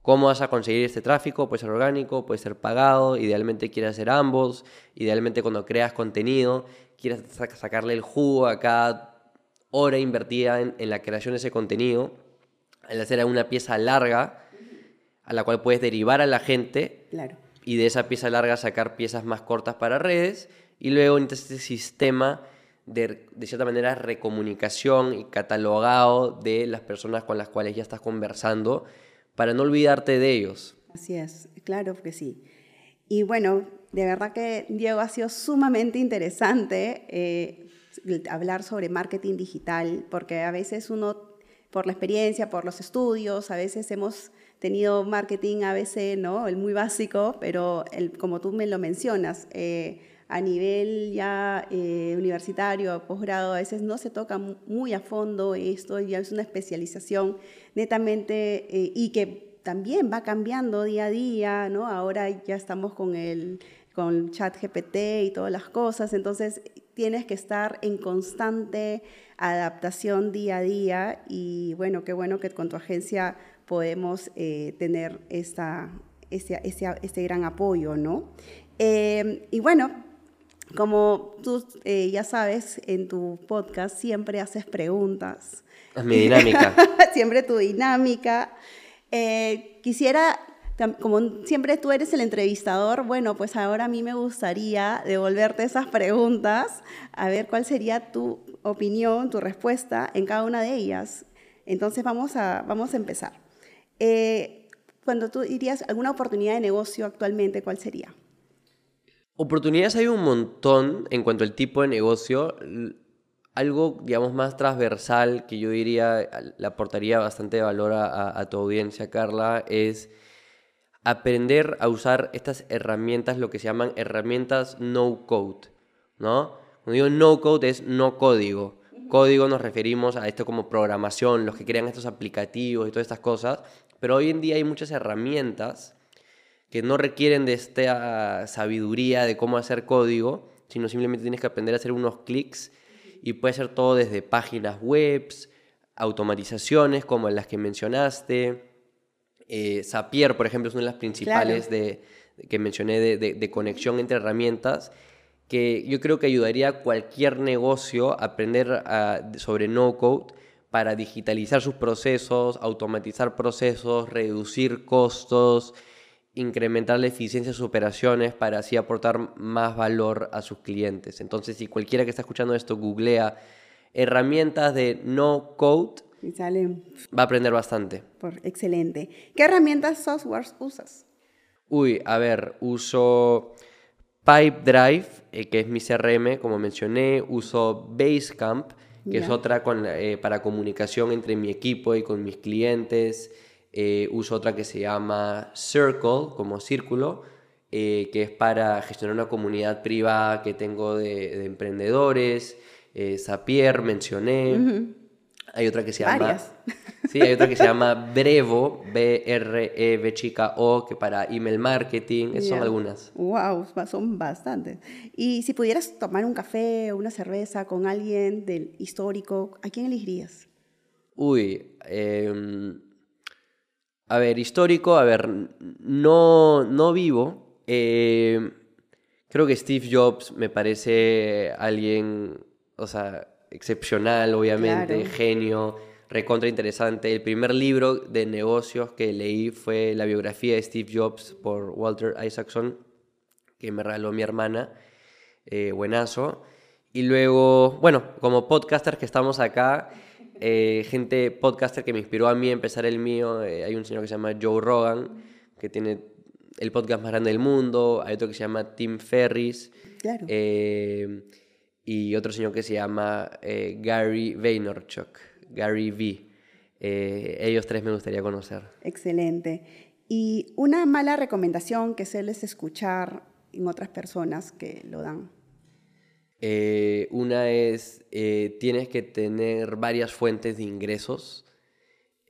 cómo vas a conseguir este tráfico, puede ser orgánico, puede ser pagado, idealmente quieres hacer ambos, idealmente cuando creas contenido, quieres sacarle el jugo a cada hora invertida en, en la creación de ese contenido, al hacer una pieza larga a la cual puedes derivar a la gente. Claro y de esa pieza larga sacar piezas más cortas para redes y luego en este sistema de, de cierta manera recomunicación y catalogado de las personas con las cuales ya estás conversando para no olvidarte de ellos. Así es, claro que sí. Y bueno, de verdad que Diego ha sido sumamente interesante eh, hablar sobre marketing digital, porque a veces uno, por la experiencia, por los estudios, a veces hemos tenido marketing ABC, ¿no? El muy básico, pero el, como tú me lo mencionas, eh, a nivel ya eh, universitario, posgrado, a veces no se toca muy a fondo esto, ya es una especialización netamente eh, y que también va cambiando día a día, ¿no? Ahora ya estamos con el con chat GPT y todas las cosas, entonces tienes que estar en constante adaptación día a día y bueno, qué bueno que con tu agencia podemos eh, tener esta, ese, ese, gran apoyo, ¿no? Eh, y bueno, como tú eh, ya sabes, en tu podcast siempre haces preguntas. Es mi dinámica. siempre tu dinámica. quisiera, como siempre tú eres el entrevistador, bueno, pues ahora a mí me gustaría devolverte esas preguntas, a ver cuál sería tu opinión, tu respuesta en cada una de ellas. Entonces vamos a, vamos a empezar. Eh, cuando tú dirías alguna oportunidad de negocio actualmente, ¿cuál sería? Oportunidades hay un montón en cuanto al tipo de negocio. Algo, digamos, más transversal que yo diría le aportaría bastante valor a, tu audiencia, Carla, es aprender a usar estas herramientas, lo que se llaman herramientas no code, ¿no? Cuando digo no code es no código. Código nos referimos a esto como programación, los que crean estos aplicativos y todas estas cosas, pero hoy en día hay muchas herramientas que no requieren de esta sabiduría de cómo hacer código, sino simplemente tienes que aprender a hacer unos clics y puede ser todo desde páginas web, automatizaciones como las que mencionaste. Eh, Zapier, por ejemplo, es una de las principales de, que mencioné de, de, conexión entre herramientas que yo creo que ayudaría a cualquier negocio a aprender sobre no-code para digitalizar sus procesos, automatizar procesos, reducir costos, incrementar la eficiencia de sus operaciones para así aportar más valor a sus clientes. Entonces, si cualquiera que está escuchando esto googlea herramientas de no code, va a aprender bastante. Por, excelente. ¿Qué herramientas software usas? Uy, a ver, uso Pipedrive, eh, que es mi CRM, como mencioné, uso Basecamp, que es otra con, eh, para comunicación entre mi equipo y con mis clientes. Eh, uso otra que se llama Circle, como círculo, eh, que es para gestionar una comunidad privada que tengo de, emprendedores. Zapier mencioné. Hay otra que se llama. Sí, hay otra que se llama Brevo, B-R-E-V chica O, que para email marketing, esas son algunas. Wow, son bastantes. Y si pudieras tomar un café o una cerveza con alguien del histórico, ¿a quién elegirías? Uy, em, a ver, histórico, a ver, no, no vivo. Em, creo que Steve Jobs me parece alguien, o sea, excepcional, obviamente, genio, recontra interesante. El primer libro de negocios que leí fue la biografía de Steve Jobs por Walter Isaacson, que me regaló mi hermana, eh, buenazo. Y luego, bueno, como podcaster que estamos acá, eh, gente podcaster que me inspiró a mí a empezar el mío, eh, hay un señor que se llama Joe Rogan, que tiene el podcast más grande del mundo, hay otro que se llama Tim Ferris. Claro y otro señor que se llama eh, Gary Vaynerchuk, Gary V. Eh, ellos tres me gustaría conocer. Excelente. Y una mala recomendación que sueles escuchar en otras personas que lo dan. Eh, una es, tienes que tener varias fuentes de ingresos.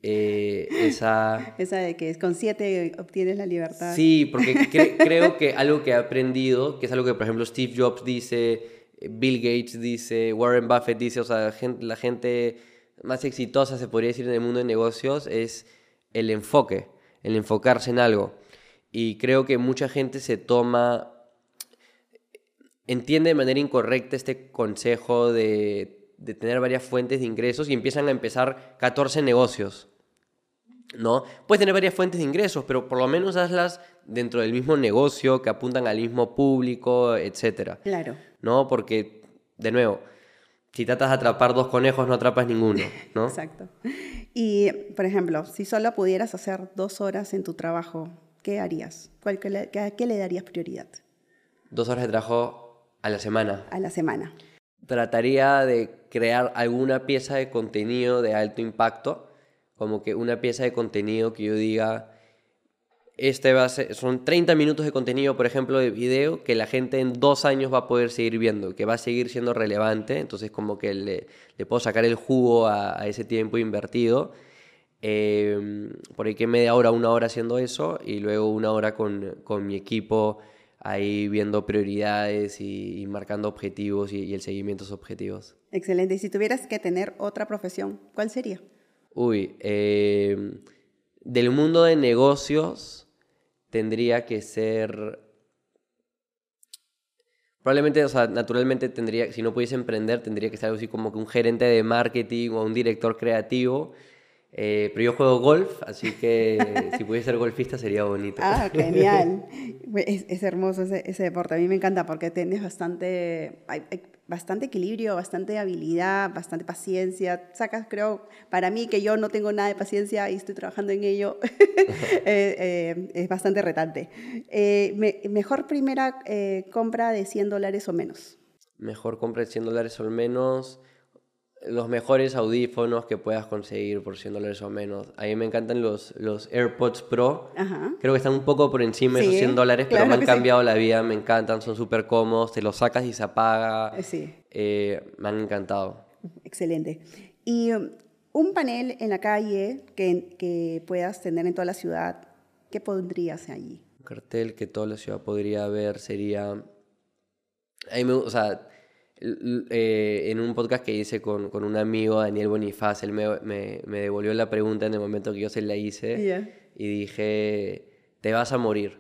eh, esa... Esa de que con siete obtienes la libertad. Sí, porque creo que algo que he aprendido, que es algo que por ejemplo Steve Jobs dice, Bill Gates dice, Warren Buffett dice, o sea, la gente más exitosa, se podría decir, en el mundo de negocios es el enfoque, el enfocarse en algo. Y creo que mucha gente se toma, entiende de manera incorrecta este consejo de, tener varias fuentes de ingresos y empiezan a empezar 14 negocios. ¿No? Puedes tener varias fuentes de ingresos, pero por lo menos hazlas dentro del mismo negocio, que apuntan al mismo público, etc. Claro. ¿No? Porque, de nuevo, si tratas de atrapar dos conejos, no atrapas ninguno, ¿no? Exacto. Y, por ejemplo, si solo pudieras hacer dos horas en tu trabajo, ¿qué harías? ¿A qué le darías prioridad? Dos horas de trabajo a la semana. A la semana. Trataría de crear alguna pieza de contenido de alto impacto, como que una pieza de contenido que yo diga, este va a ser, son 30 minutos de contenido, por ejemplo, de video, que la gente en dos años va a poder seguir viendo, que va a seguir siendo relevante, entonces como que le, le puedo sacar el jugo a, ese tiempo invertido. Em, por ahí que media hora, una hora haciendo eso y luego una hora con, con mi equipo ahí viendo prioridades y, marcando objetivos y, el seguimiento de esos objetivos. Excelente. Y si tuvieras que tener otra profesión, ¿cuál sería? Uy, em, del mundo de negocios tendría que ser... Probablemente, o sea, naturalmente tendría, si no pudiese emprender, tendría que ser algo así como que un gerente de marketing o un director creativo. Eh, pero yo juego golf, así que si pudiese ser golfista sería bonito. Ah, genial. Es, es hermoso ese, ese, deporte. A mí me encanta porque tienes bastante bastante equilibrio, bastante habilidad, bastante paciencia. Sacas, creo, para mí que yo no tengo nada de paciencia y estoy trabajando en ello, eh, eh, es bastante retante. Eh, mejor primera compra de 100 dólares o menos. Mejor compra de 100 dólares o menos los mejores audífonos que puedas conseguir por 100 dólares o menos. A mí me encantan los, los AirPods Pro. Creo que están un poco por encima de esos 100 dólares, pero me han cambiado la vida, me encantan, son súper cómodos, te los sacas y se apaga. Eh, sí. Eh, me han encantado. Excelente. Y um, un panel en la calle que, que puedas tener en toda la ciudad, ¿qué pondrías allí? Un cartel que toda la ciudad podría ver sería... A mí me, o sea, eh, en un podcast que hice con, con, un amigo, Daniel Bonifaz, él me, me, me, devolvió la pregunta en el momento que yo se la hice y dije, te vas a morir,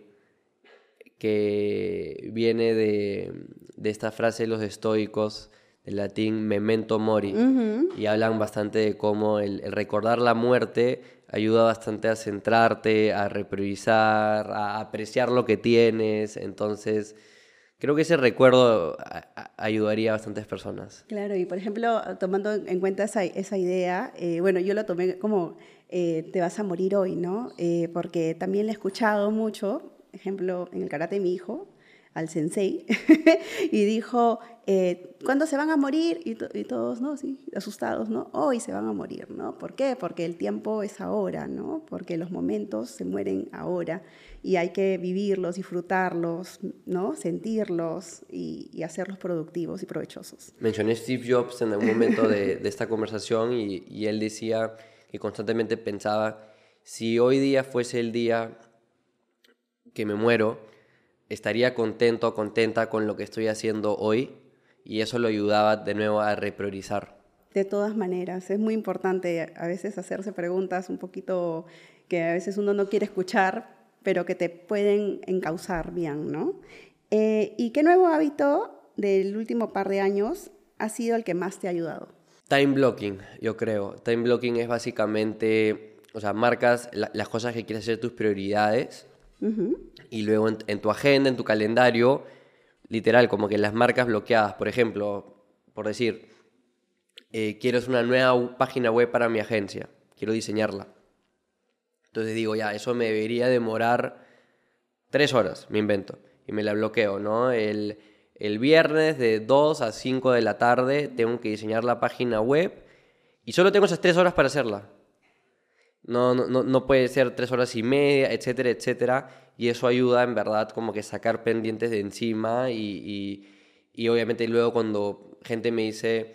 que viene de, de esta frase de los estoicos, del latín memento mori, y hablan bastante de cómo el, el, recordar la muerte ayuda bastante a centrarte, a repriorizar, a apreciar lo que tienes, entonces creo que ese recuerdo ayudaría a bastantes personas. Claro, y por ejemplo, tomando en cuenta esa, esa idea, eh, bueno, yo lo tomé como eh, te vas a morir hoy, ¿no? Eh, porque también le he escuchado mucho, ejemplo, en el karate de mi hijo, al sensei y dijo, eh, ¿cuándo se van a morir? Y, todos, ¿no? Sí, asustados, ¿no? Hoy se van a morir, ¿no? ¿Por qué? Porque el tiempo es ahora, ¿no? Porque los momentos se mueren ahora y hay que vivirlos, disfrutarlos, ¿no? Sentirlos y, hacerlos productivos y provechosos. Mencioné Steve Jobs en algún momento de, esta conversación y, y él decía que constantemente pensaba, si hoy día fuese el día que me muero, estaría contento o contenta con lo que estoy haciendo hoy y eso lo ayudaba de nuevo a repriorizar. De todas maneras, es muy importante a veces hacerse preguntas un poquito que a veces uno no quiere escuchar, pero que te pueden encauzar bien, ¿no? Eh, ¿Y qué nuevo hábito del último par de años ha sido el que más te ha ayudado? Time blocking, yo creo. Time blocking es básicamente, o sea, marcas las cosas que quieres hacer tus prioridades y luego en, tu agenda, en tu calendario, literal, como que las marcas bloqueadas, por ejemplo, por decir, eh, quiero una nueva página web para mi agencia, quiero diseñarla. Entonces digo, ya, eso me debería demorar tres horas, me invento, y me la bloqueo, ¿no? El, el viernes de 2 a 5 de la tarde tengo que diseñar la página web y solo tengo esas tres horas para hacerla. No, no, no puede ser tres horas y media, etcétera, etcétera. Y eso ayuda en verdad como que sacar pendientes de encima y, y, obviamente luego cuando gente me dice,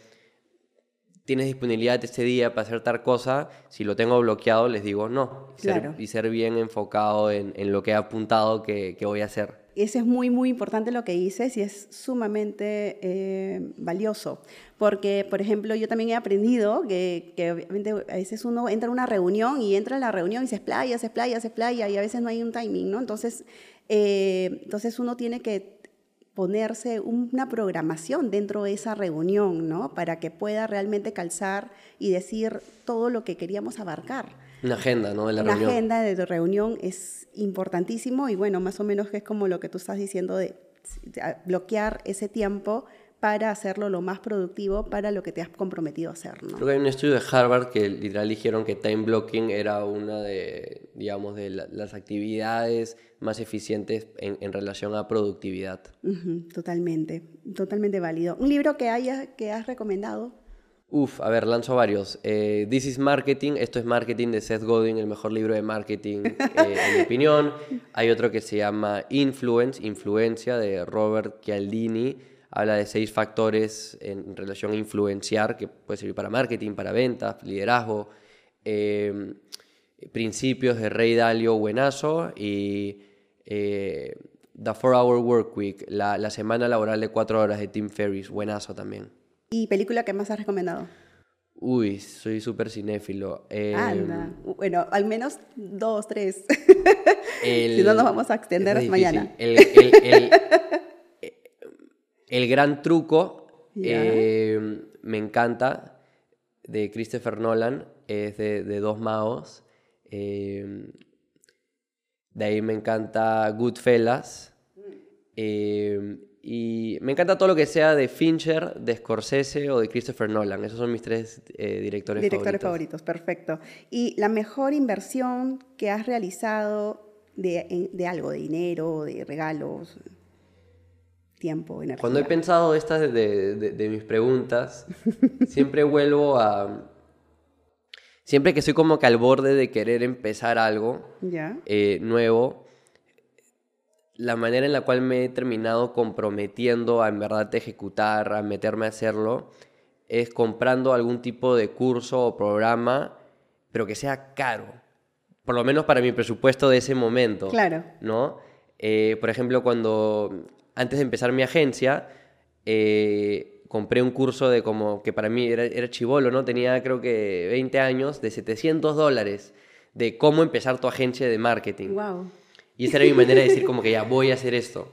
tienes disponibilidad este día para hacer tal cosa, si lo tengo bloqueado, les digo no. Y, Claro. ser, y ser bien enfocado en, en lo que he apuntado que, que voy a hacer. Ese es muy, muy importante lo que dices y es sumamente eh, valioso. Porque, por ejemplo, yo también he aprendido que, que obviamente a veces uno entra a una reunión y entra a la reunión y se explaya, se explaya, se explaya y a veces no hay un timing, ¿no? Entonces, eh, entonces uno tiene que ponerse una programación dentro de esa reunión, ¿no? Para que pueda realmente calzar y decir todo lo que queríamos abarcar. Una agenda, ¿no? De la Una reunión. agenda de reunión es importantísimo y bueno, más o menos es como lo que tú estás diciendo de de bloquear ese tiempo para hacerlo lo más productivo para lo que te has comprometido a hacer, ¿no? Creo que hay un estudio de Harvard que literal dijeron que time blocking era una de, digamos, de la- las actividades más eficientes en, en relación a productividad. Ujú, totalmente, totalmente válido. ¿Un libro que, haya, que has recomendado? Uf, a ver, lanzo varios. Eh, This is Marketing, esto es Marketing de Seth Godin, el mejor libro de marketing, eh, en mi opinión. Hay otro que se llama Influence, Influencia, de Robert Cialdini. Habla de seis factores en relación a influenciar, que puede servir para marketing, para ventas, liderazgo. Eh, principios de Rey Dalio, buenazo. Y eh, The Four Hour Work Week, la, la semana laboral de cuatro horas de Tim Ferriss, buenazo también. ¿Y película que más has recomendado? Uy, soy súper cinéfilo. Eh, Anda. Bueno, al menos dos, tres. el- si no, nos vamos a extender mañana. El, el- el gran truco eh, me encanta de Christopher Nolan, es de, de Dos Magos. eh, de ahí me encanta Goodfellas. eh, y me encanta todo lo que sea de Fincher, de Scorsese o de Christopher Nolan. Esos son mis tres eh, directores, Directores favoritos. favoritos, perfecto. ¿Y la mejor inversión que has realizado de, de algo, de dinero, de regalos, tiempo, energía? Cuando he pensado estas de, de- de- mis preguntas, siempre vuelvo a... Siempre que soy como que al borde de querer empezar algo ¿Ya? eh, nuevo, la manera en la cual me he terminado comprometiendo a en verdad ejecutar, a meterme a hacerlo, es comprando algún tipo de curso o programa, pero que sea caro. Por lo menos para mi presupuesto de ese momento. Claro. ¿no? Eh, por ejemplo, cuando antes de empezar mi agencia, eh, compré un curso de como que para mí era, era chivolo, ¿no? Tenía creo que 20 años, de 700 dólares, de cómo empezar tu agencia de marketing. Wow. Y esa era mi manera de decir como que ya voy a hacer esto.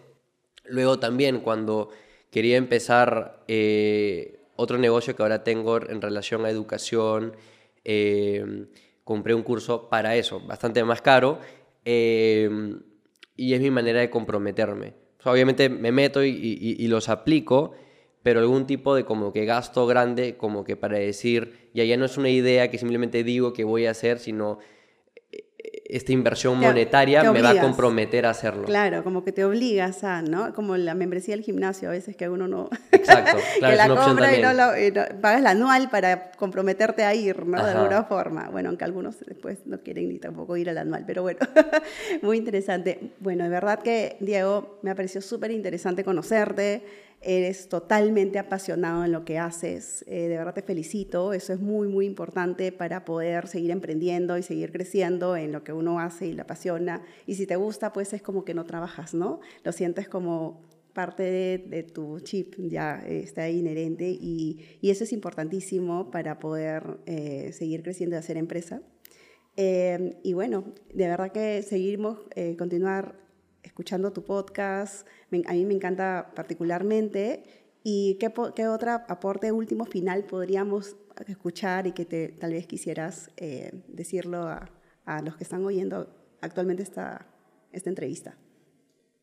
Luego también cuando quería empezar eh, otro negocio que ahora tengo en relación a educación, eh, compré un curso para eso, bastante más caro, eh, y es mi manera de comprometerme. Obviamente me meto y, y- y los aplico, pero algún tipo de como que gasto grande, como que para decir, ya ya no es una idea que simplemente digo que voy a hacer, sino esta inversión Te- monetaria te me va a comprometer a hacerlo. Claro, como que te obligas a, ¿no? Como la membresía del gimnasio, a veces que uno no... Exacto, claro, que es la una opción compra y no, lo- y no- pagas la anual para comprometerte a ir, ¿no? De alguna forma. Bueno, aunque algunos después no quieren ni tampoco ir al anual, pero bueno, muy interesante. Bueno, de verdad que, Diego, me ha parecido súper interesante conocerte. Eres totalmente apasionado en lo que haces. Eh, de verdad te felicito. Eso es muy, muy importante para poder seguir emprendiendo y seguir creciendo en lo que uno hace y le apasiona. Y si te gusta, pues es como que no trabajas, ¿no? Lo sientes como parte de, tu chip ya eh, está inherente y, eso es importantísimo para poder eh, seguir creciendo y hacer empresa. Eh, y bueno, de verdad que seguimos, continuar escuchando tu podcast, me- a mí me encanta particularmente. ¿Y qué, qué otro aporte último final podríamos escuchar y que te, tal vez quisieras eh, decirlo a, a los que están oyendo actualmente esta, esta entrevista?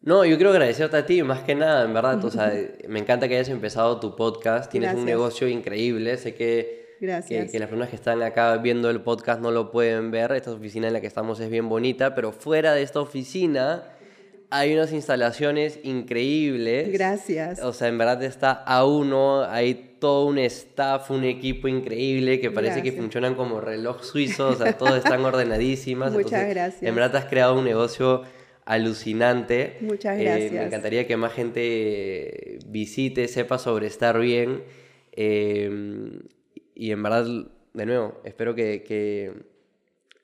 No, yo quiero agradecerte a ti, más que nada, en verdad. O sea, me encanta que hayas empezado tu podcast. Tienes un Gracias. negocio increíble. Sé que, que, que las personas que están acá viendo el podcast no lo pueden ver. Esta oficina en la que estamos es bien bonita, pero fuera de esta oficina hay unas instalaciones increíbles. Gracias. O sea, en verdad está a uno, hay todo un staff, un equipo increíble que parece que funcionan como reloj suizo, o sea, todos están ordenadísimas. Muchas entonces, gracias. En verdad has creado un negocio alucinante. Muchas Eh, gracias. me encantaría que más gente visite, sepa sobre estar bien. eh, y en verdad, de nuevo, espero que, que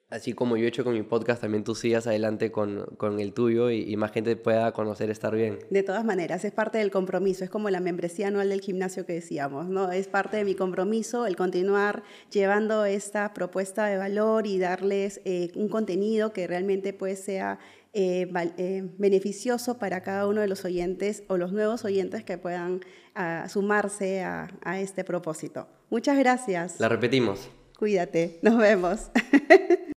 así como yo he hecho con mi podcast, también tú sigas adelante con, con el tuyo y, y, más gente pueda conocer Estar Bien. De todas maneras, es parte del compromiso, es como la membresía anual del gimnasio que decíamos, ¿no? Es parte de mi compromiso el continuar llevando esta propuesta de valor y darles eh, un contenido que realmente pues sea eh, eh, beneficioso para cada uno de los oyentes o los nuevos oyentes que puedan uh, sumarse a, a este propósito. Muchas gracias. La repetimos. Cuídate, nos vemos.